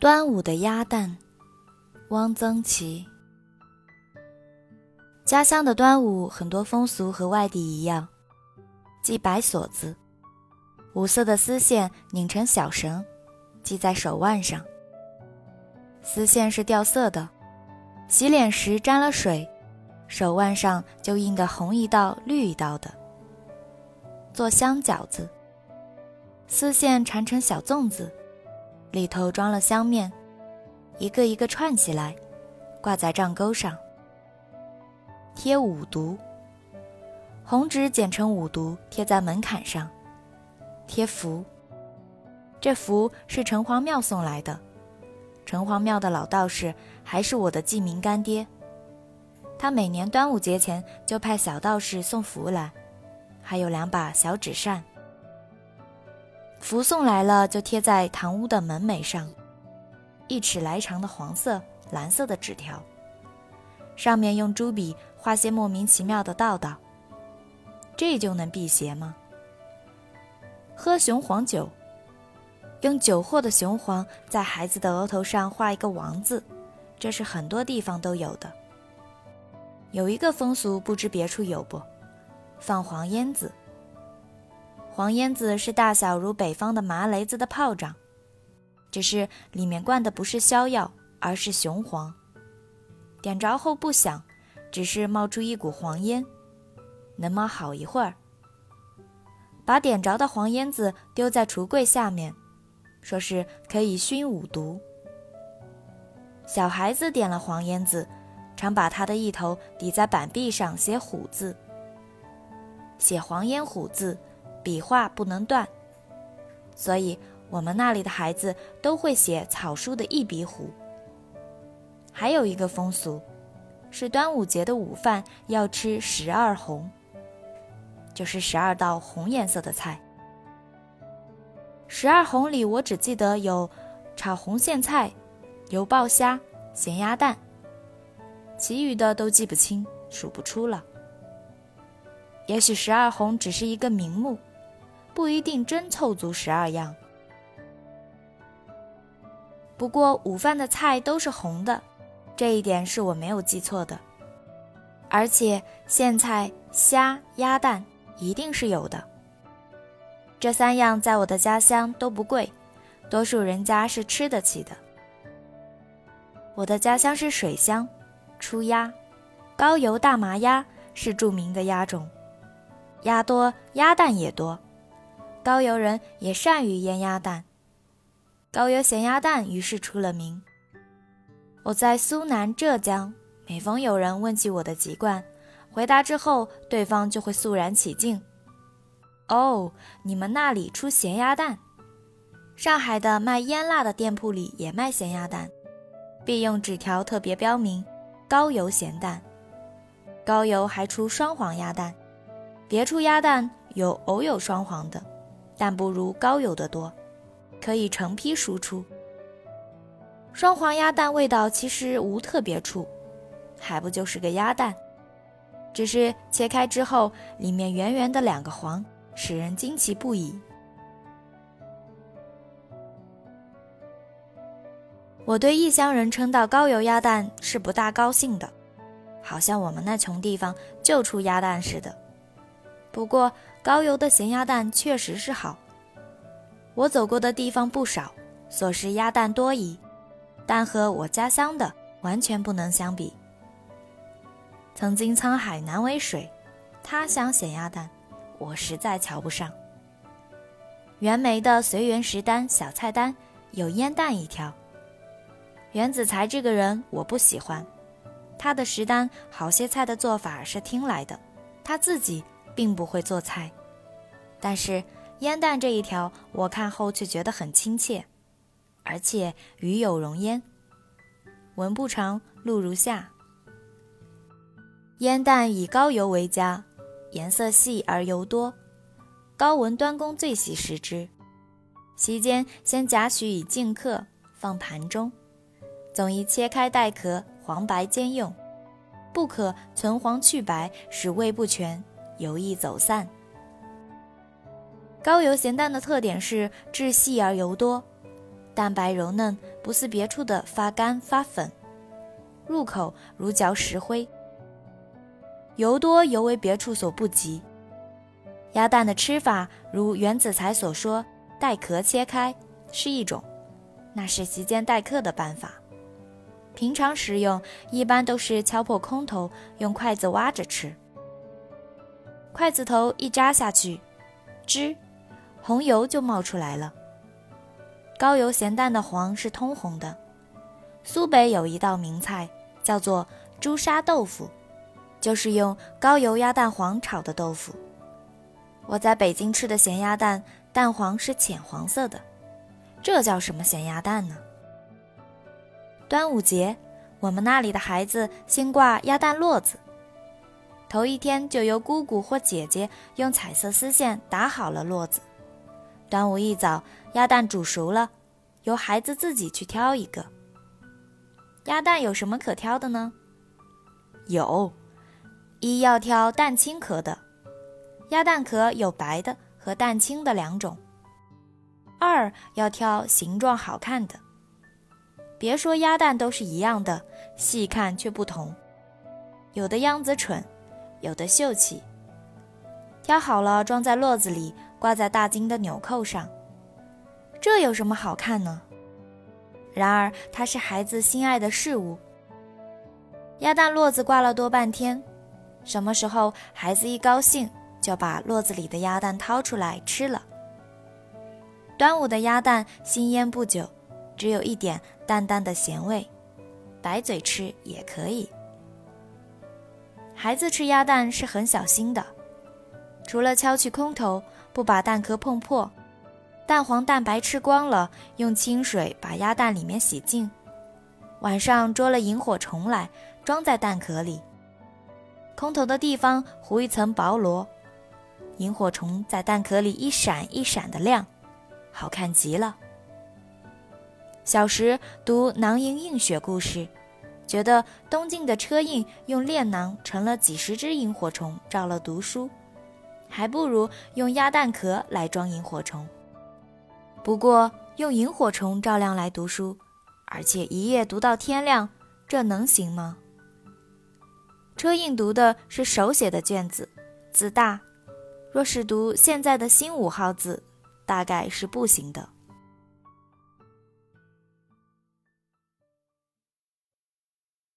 端午的鸭蛋，汪曾祺。家乡的端午很多风俗和外地一样，系白锁子，五色的丝线拧成小绳，系在手腕上。丝线是掉色的，洗脸时沾了水，手腕上就印个红一道绿一道的。做香饺子，丝线缠成小粽子。里头装了香面，一个一个串起来，挂在帐钩上。贴五毒，红纸剪成五毒，贴在门槛上。贴符，这符是城隍庙送来的，城隍庙的老道士还是我的记名干爹。他每年端午节前就派小道士送符来，还有两把小纸扇。福送来了，就贴在堂屋的门楣上，一尺来长的黄色、蓝色的纸条，上面用朱笔画些莫名其妙的道道。这就能辟邪吗？喝雄黄酒，用酒货的雄黄在孩子的额头上画一个王字，这是很多地方都有的。有一个风俗，不知别处有不？放黄烟子。黄烟子是大小如北方的麻雷子的炮仗，只是里面灌的不是硝药，而是雄黄。点着后不响，只是冒出一股黄烟，能冒好一会儿。把点着的黄烟子丢在橱柜下面，说是可以熏五毒。小孩子点了黄烟子，常把它的一头抵在板壁上写虎字，写黄烟虎字。笔画不能断，所以我们那里的孩子都会写草书的一笔虎。还有一个风俗，是端午节的午饭要吃十二红，就是十二道红颜色的菜。十二红里，我只记得有炒红苋菜、油爆虾、咸鸭蛋，其余的都记不清，数不出了。也许十二红只是一个名目。不一定真凑足十二样，不过午饭的菜都是红的，这一点是我没有记错的。而且苋菜、虾、鸭蛋一定是有的。这三样在我的家乡都不贵，多数人家是吃得起的。我的家乡是水乡，出鸭，高邮大麻鸭是著名的鸭种，鸭多，鸭蛋也多。高邮人也善于腌鸭蛋，高邮咸鸭蛋于是出了名。我在苏南、浙江，每逢有人问起我的籍贯，回答之后，对方就会肃然起敬。哦，你们那里出咸鸭蛋？上海的卖腌腊的店铺里也卖咸鸭蛋，必用纸条特别标明“高邮咸蛋”。高邮还出双黄鸭蛋，别处鸭蛋有偶有双黄的。但不如高邮的多，可以成批输出。双黄鸭蛋味道其实无特别处，还不就是个鸭蛋，只是切开之后里面圆圆的两个黄，使人惊奇不已。我对异乡人称道高邮鸭蛋是不大高兴的，好像我们那穷地方就出鸭蛋似的。不过高邮的咸鸭蛋确实是好。我走过的地方不少，所食鸭蛋多矣，但和我家乡的完全不能相比。曾经沧海难为水，他乡咸鸭蛋，我实在瞧不上。袁枚的随园食单小菜单有腌蛋一条。袁子才这个人我不喜欢，他的食单好些菜的做法是听来的，他自己。并不会做菜，但是腌蛋这一条，我看后却觉得很亲切，而且鱼有容焉。文不长，录如下：腌蛋以高油为佳，颜色细而油多。高文端公最喜食之。席间先夹取以净客，放盘中，总宜切开带壳，黄白兼用，不可存黄去白，使味不全。油易走散。高邮咸蛋的特点是质细而油多，蛋白柔嫩，不似别处的发干发粉，入口如嚼石灰。油多尤为别处所不及。鸭蛋的吃法，如袁子才所说，带壳切开是一种，那是席间待客的办法。平常食用一般都是敲破空头，用筷子挖着吃。筷子头一扎下去，吱，红油就冒出来了。高油咸蛋的黄是通红的。苏北有一道名菜叫做朱砂豆腐，就是用高油鸭蛋黄炒的豆腐。我在北京吃的咸鸭蛋，蛋黄是浅黄色的，这叫什么咸鸭蛋呢？端午节，我们那里的孩子先挂鸭蛋络子。头一天就由姑姑或姐姐用彩色丝线打好了络子。端午一早，鸭蛋煮熟了，由孩子自己去挑一个。鸭蛋有什么可挑的呢？有，一要挑蛋清壳的，鸭蛋壳有白的和蛋清的两种。二要挑形状好看的。别说鸭蛋都是一样的，细看却不同，有的样子蠢，有的秀气。挑好了装在络子里，挂在大金的纽扣上，这有什么好看呢？然而它是孩子心爱的事物。鸭蛋络子挂了多半天，什么时候孩子一高兴，就把络子里的鸭蛋掏出来吃了。端午的鸭蛋新腌不久。只有一点淡淡的咸味，白嘴吃也可以。孩子吃鸭蛋是很小心的，除了敲去空头，不把蛋壳碰破，蛋黄蛋白吃光了，用清水把鸭蛋里面洗净。晚上捉了萤火虫来，装在蛋壳里，空头的地方糊一层薄膜，萤火虫在蛋壳里一闪一闪的亮，好看极了。小时读囊萤映雪故事，觉得东晋的车胤用炼囊盛了几十只萤火虫照了读书，还不如用鸭蛋壳来装萤火虫。不过用萤火虫照亮来读书，而且一夜读到天亮，这能行吗？车胤读的是手写的卷子，字大，若是读现在的新五号字，大概是不行的。